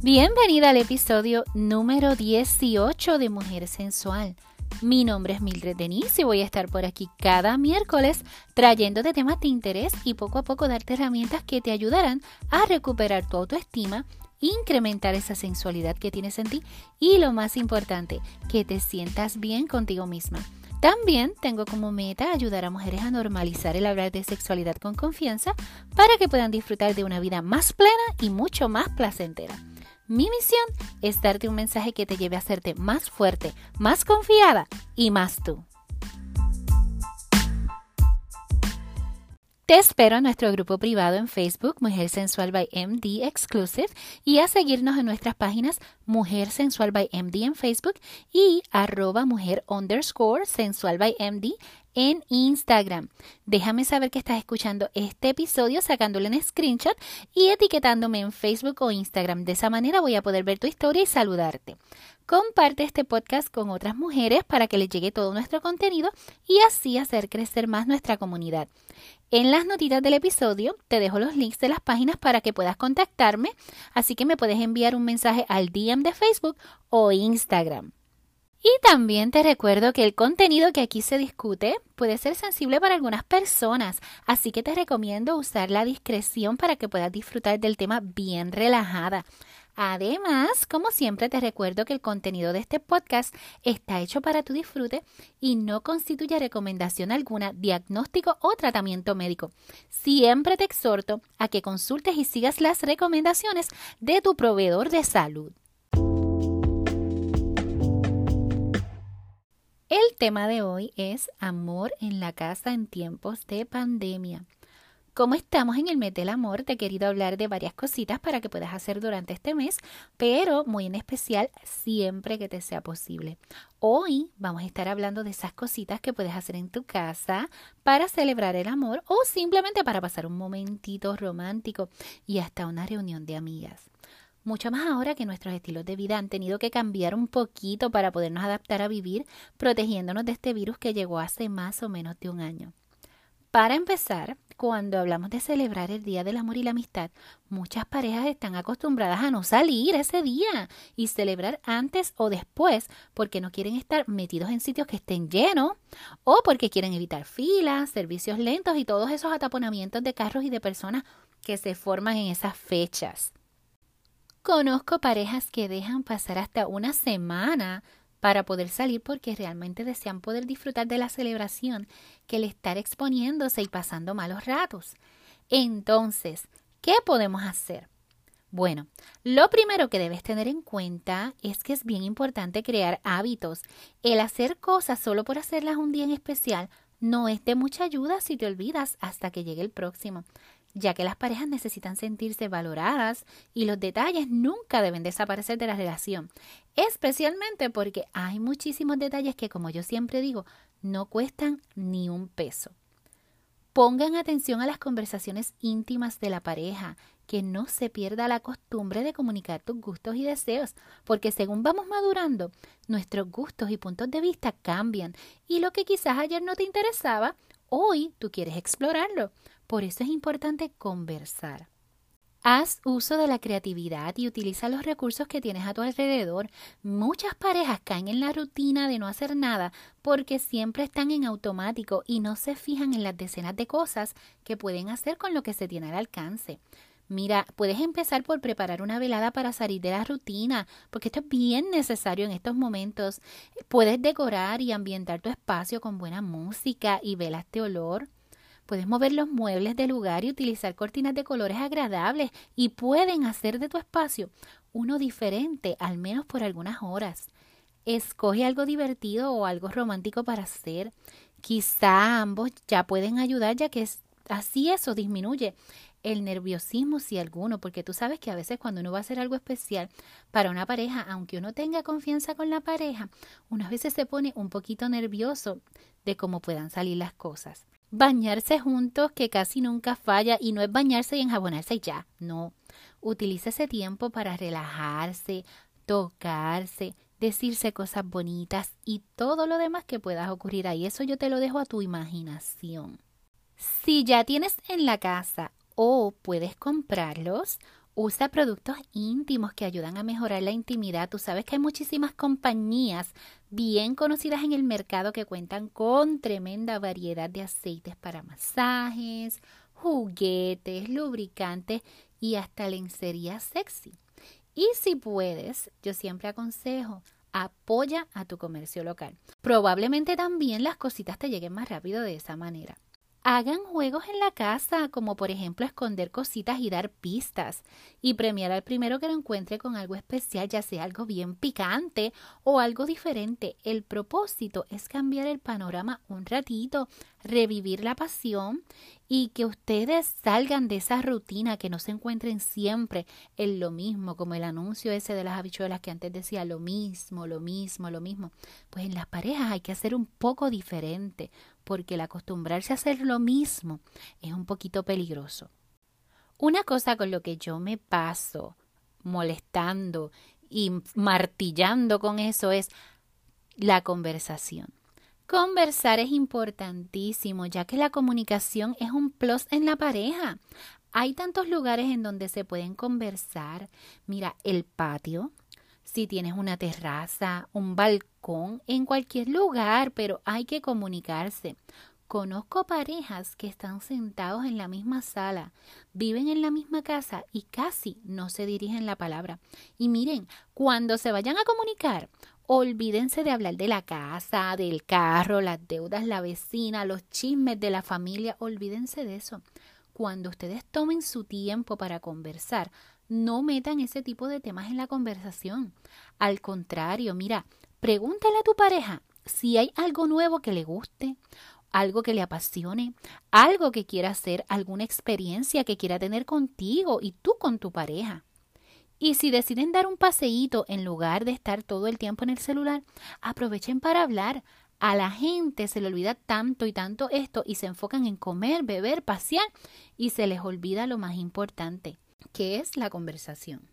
Bienvenida al episodio número 18 de Mujer Sensual. Mi nombre es Mildred Denise y voy a estar por aquí cada miércoles trayéndote temas de interés y poco a poco darte herramientas que te ayudarán a recuperar tu autoestima, incrementar esa sensualidad que tienes en ti y lo más importante, que te sientas bien contigo misma. También tengo como meta ayudar a mujeres a normalizar el hablar de sexualidad con confianza para que puedan disfrutar de una vida más plena y mucho más placentera. Mi misión es darte un mensaje que te lleve a hacerte más fuerte, más confiada y más tú. Te espero en nuestro grupo privado en Facebook Mujer Sensual by MD Exclusive y a seguirnos en nuestras páginas Mujer Sensual by MD en Facebook y arroba mujer underscore sensual by MD en Instagram. Déjame saber que estás escuchando este episodio sacándole un screenshot y etiquetándome en Facebook o Instagram. De esa manera voy a poder ver tu historia y saludarte. Comparte este podcast con otras mujeres para que les llegue todo nuestro contenido y así hacer crecer más nuestra comunidad. En las notitas del episodio te dejo los links de las páginas para que puedas contactarme, así que me puedes enviar un mensaje al DM de Facebook o Instagram. Y también te recuerdo que el contenido que aquí se discute puede ser sensible para algunas personas, así que te recomiendo usar la discreción para que puedas disfrutar del tema bien relajada. Además, como siempre, te recuerdo que el contenido de este podcast está hecho para tu disfrute y no constituye recomendación alguna, diagnóstico o tratamiento médico. Siempre te exhorto a que consultes y sigas las recomendaciones de tu proveedor de salud. El tema de hoy es amor en la casa en tiempos de pandemia. Como estamos en el mes del amor, te he querido hablar de varias cositas para que puedas hacer durante este mes, pero muy en especial siempre que te sea posible. Hoy vamos a estar hablando de esas cositas que puedes hacer en tu casa para celebrar el amor o simplemente para pasar un momentito romántico y hasta una reunión de amigas mucho más ahora que nuestros estilos de vida han tenido que cambiar un poquito para podernos adaptar a vivir protegiéndonos de este virus que llegó hace más o menos de un año. Para empezar, cuando hablamos de celebrar el Día del Amor y la Amistad, muchas parejas están acostumbradas a no salir ese día y celebrar antes o después porque no quieren estar metidos en sitios que estén llenos o porque quieren evitar filas, servicios lentos y todos esos ataponamientos de carros y de personas que se forman en esas fechas. Conozco parejas que dejan pasar hasta una semana para poder salir porque realmente desean poder disfrutar de la celebración que el estar exponiéndose y pasando malos ratos. Entonces, ¿qué podemos hacer? Bueno, lo primero que debes tener en cuenta es que es bien importante crear hábitos. El hacer cosas solo por hacerlas un día en especial no es de mucha ayuda si te olvidas hasta que llegue el próximo ya que las parejas necesitan sentirse valoradas y los detalles nunca deben desaparecer de la relación, especialmente porque hay muchísimos detalles que, como yo siempre digo, no cuestan ni un peso. Pongan atención a las conversaciones íntimas de la pareja, que no se pierda la costumbre de comunicar tus gustos y deseos, porque según vamos madurando, nuestros gustos y puntos de vista cambian y lo que quizás ayer no te interesaba, hoy tú quieres explorarlo. Por eso es importante conversar. Haz uso de la creatividad y utiliza los recursos que tienes a tu alrededor. Muchas parejas caen en la rutina de no hacer nada porque siempre están en automático y no se fijan en las decenas de cosas que pueden hacer con lo que se tiene al alcance. Mira, puedes empezar por preparar una velada para salir de la rutina, porque esto es bien necesario en estos momentos. Puedes decorar y ambientar tu espacio con buena música y velas de olor. Puedes mover los muebles del lugar y utilizar cortinas de colores agradables y pueden hacer de tu espacio uno diferente, al menos por algunas horas. Escoge algo divertido o algo romántico para hacer. Quizá ambos ya pueden ayudar ya que así eso disminuye el nerviosismo si alguno, porque tú sabes que a veces cuando uno va a hacer algo especial para una pareja, aunque uno tenga confianza con la pareja, unas veces se pone un poquito nervioso de cómo puedan salir las cosas. Bañarse juntos, que casi nunca falla, y no es bañarse y enjabonarse ya, no. Utiliza ese tiempo para relajarse, tocarse, decirse cosas bonitas y todo lo demás que pueda ocurrir ahí. Eso yo te lo dejo a tu imaginación. Si ya tienes en la casa o puedes comprarlos, Usa productos íntimos que ayudan a mejorar la intimidad. Tú sabes que hay muchísimas compañías bien conocidas en el mercado que cuentan con tremenda variedad de aceites para masajes, juguetes, lubricantes y hasta lencería sexy. Y si puedes, yo siempre aconsejo, apoya a tu comercio local. Probablemente también las cositas te lleguen más rápido de esa manera. Hagan juegos en la casa, como por ejemplo esconder cositas y dar pistas, y premiar al primero que lo encuentre con algo especial, ya sea algo bien picante o algo diferente. El propósito es cambiar el panorama un ratito, revivir la pasión y que ustedes salgan de esa rutina, que no se encuentren siempre en lo mismo, como el anuncio ese de las habichuelas que antes decía lo mismo, lo mismo, lo mismo. Pues en las parejas hay que hacer un poco diferente, porque el acostumbrarse a hacer lo mismo es un poquito peligroso. Una cosa con lo que yo me paso molestando y martillando con eso es la conversación. Conversar es importantísimo, ya que la comunicación es un plus en la pareja. Hay tantos lugares en donde se pueden conversar. Mira, el patio, si tienes una terraza, un balcón, en cualquier lugar, pero hay que comunicarse. Conozco parejas que están sentados en la misma sala, viven en la misma casa y casi no se dirigen la palabra. Y miren, cuando se vayan a comunicar, Olvídense de hablar de la casa, del carro, las deudas, la vecina, los chismes de la familia. Olvídense de eso. Cuando ustedes tomen su tiempo para conversar, no metan ese tipo de temas en la conversación. Al contrario, mira, pregúntale a tu pareja si hay algo nuevo que le guste, algo que le apasione, algo que quiera hacer, alguna experiencia que quiera tener contigo y tú con tu pareja. Y si deciden dar un paseíto en lugar de estar todo el tiempo en el celular, aprovechen para hablar. A la gente se le olvida tanto y tanto esto y se enfocan en comer, beber, pasear y se les olvida lo más importante, que es la conversación.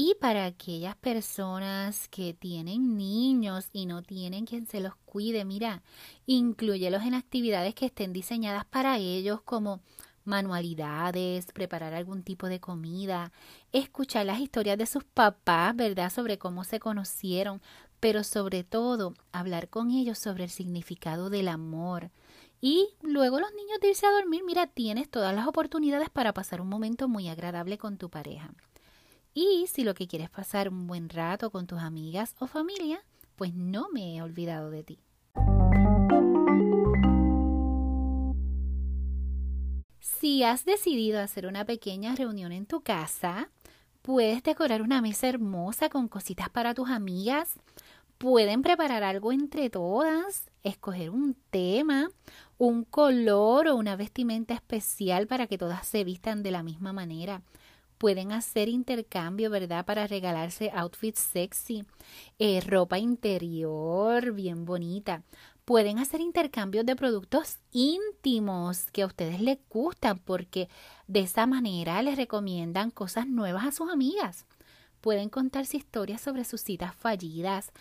Y para aquellas personas que tienen niños y no tienen quien se los cuide, mira, incluyelos en actividades que estén diseñadas para ellos como manualidades, preparar algún tipo de comida, escuchar las historias de sus papás, ¿verdad? Sobre cómo se conocieron, pero sobre todo hablar con ellos sobre el significado del amor. Y luego los niños de irse a dormir, mira, tienes todas las oportunidades para pasar un momento muy agradable con tu pareja. Y si lo que quieres pasar un buen rato con tus amigas o familia, pues no me he olvidado de ti. Si has decidido hacer una pequeña reunión en tu casa, puedes decorar una mesa hermosa con cositas para tus amigas. Pueden preparar algo entre todas, escoger un tema, un color o una vestimenta especial para que todas se vistan de la misma manera pueden hacer intercambio, ¿verdad? Para regalarse outfits sexy, eh, ropa interior bien bonita. Pueden hacer intercambios de productos íntimos que a ustedes les gustan porque de esa manera les recomiendan cosas nuevas a sus amigas. Pueden contarse historias sobre sus citas fallidas,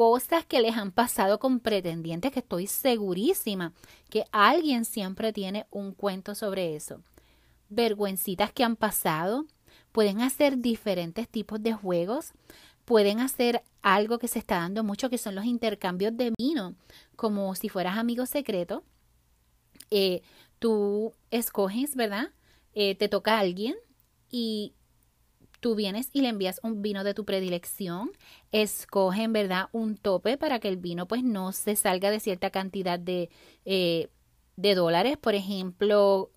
cosas que les han pasado con pretendientes que estoy segurísima que alguien siempre tiene un cuento sobre eso. Vergüencitas que han pasado, Pueden hacer diferentes tipos de juegos. Pueden hacer algo que se está dando mucho, que son los intercambios de vino, como si fueras amigo secreto. Eh, tú escoges, ¿verdad? Eh, te toca alguien y tú vienes y le envías un vino de tu predilección, escogen, ¿verdad? Un tope para que el vino pues no se salga de cierta cantidad de, eh, de dólares, por ejemplo,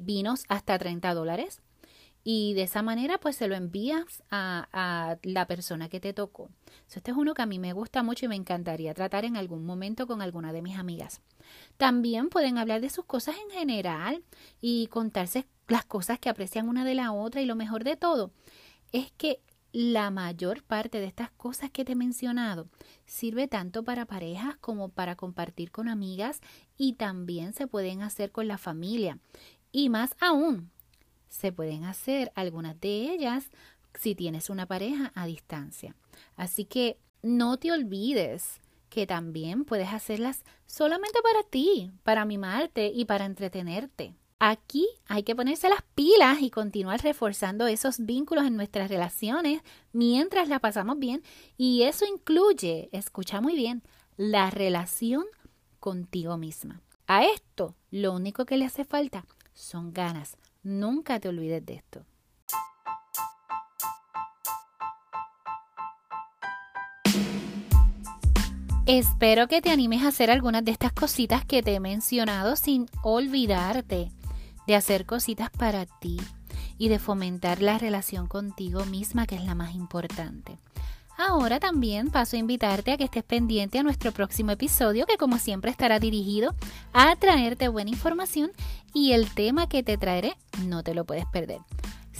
vinos hasta 30 dólares y de esa manera pues se lo envías a, la persona que te tocó. este es uno que a mí me gusta mucho y me encantaría tratar en algún momento con alguna de mis amigas. También pueden hablar de sus cosas en general y contarse las cosas que aprecian una de la otra y lo mejor de todo es que la mayor parte de estas cosas que te he mencionado sirve tanto para parejas como para compartir con amigas y también se pueden hacer con la familia. Y más aún, se pueden hacer algunas de ellas si tienes una pareja a distancia. Así que no te olvides que también puedes hacerlas solamente para ti, para mimarte y para entretenerte. Aquí hay que ponerse las pilas y continuar reforzando esos vínculos en nuestras relaciones mientras la pasamos bien y eso incluye, escucha muy bien, la relación contigo misma. A esto lo único que le hace falta son ganas. Nunca te olvides de esto. Espero que te animes a hacer algunas de estas cositas que te he mencionado sin olvidarte de hacer cositas para ti y de fomentar la relación contigo misma, que es la más importante. Ahora también paso a invitarte a que estés pendiente a nuestro próximo episodio, que como siempre estará dirigido a traerte buena información y el tema que te traeré no te lo puedes perder.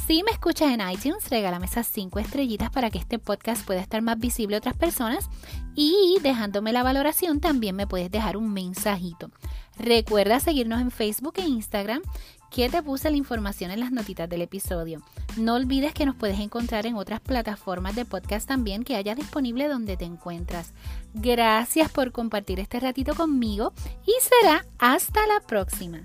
Si me escuchas en iTunes, regálame esas 5 estrellitas para que este podcast pueda estar más visible a otras personas y dejándome la valoración también me puedes dejar un mensajito. Recuerda seguirnos en Facebook e Instagram que te puse la información en las notitas del episodio. No olvides que nos puedes encontrar en otras plataformas de podcast también que haya disponible donde te encuentras. Gracias por compartir este ratito conmigo y será hasta la próxima.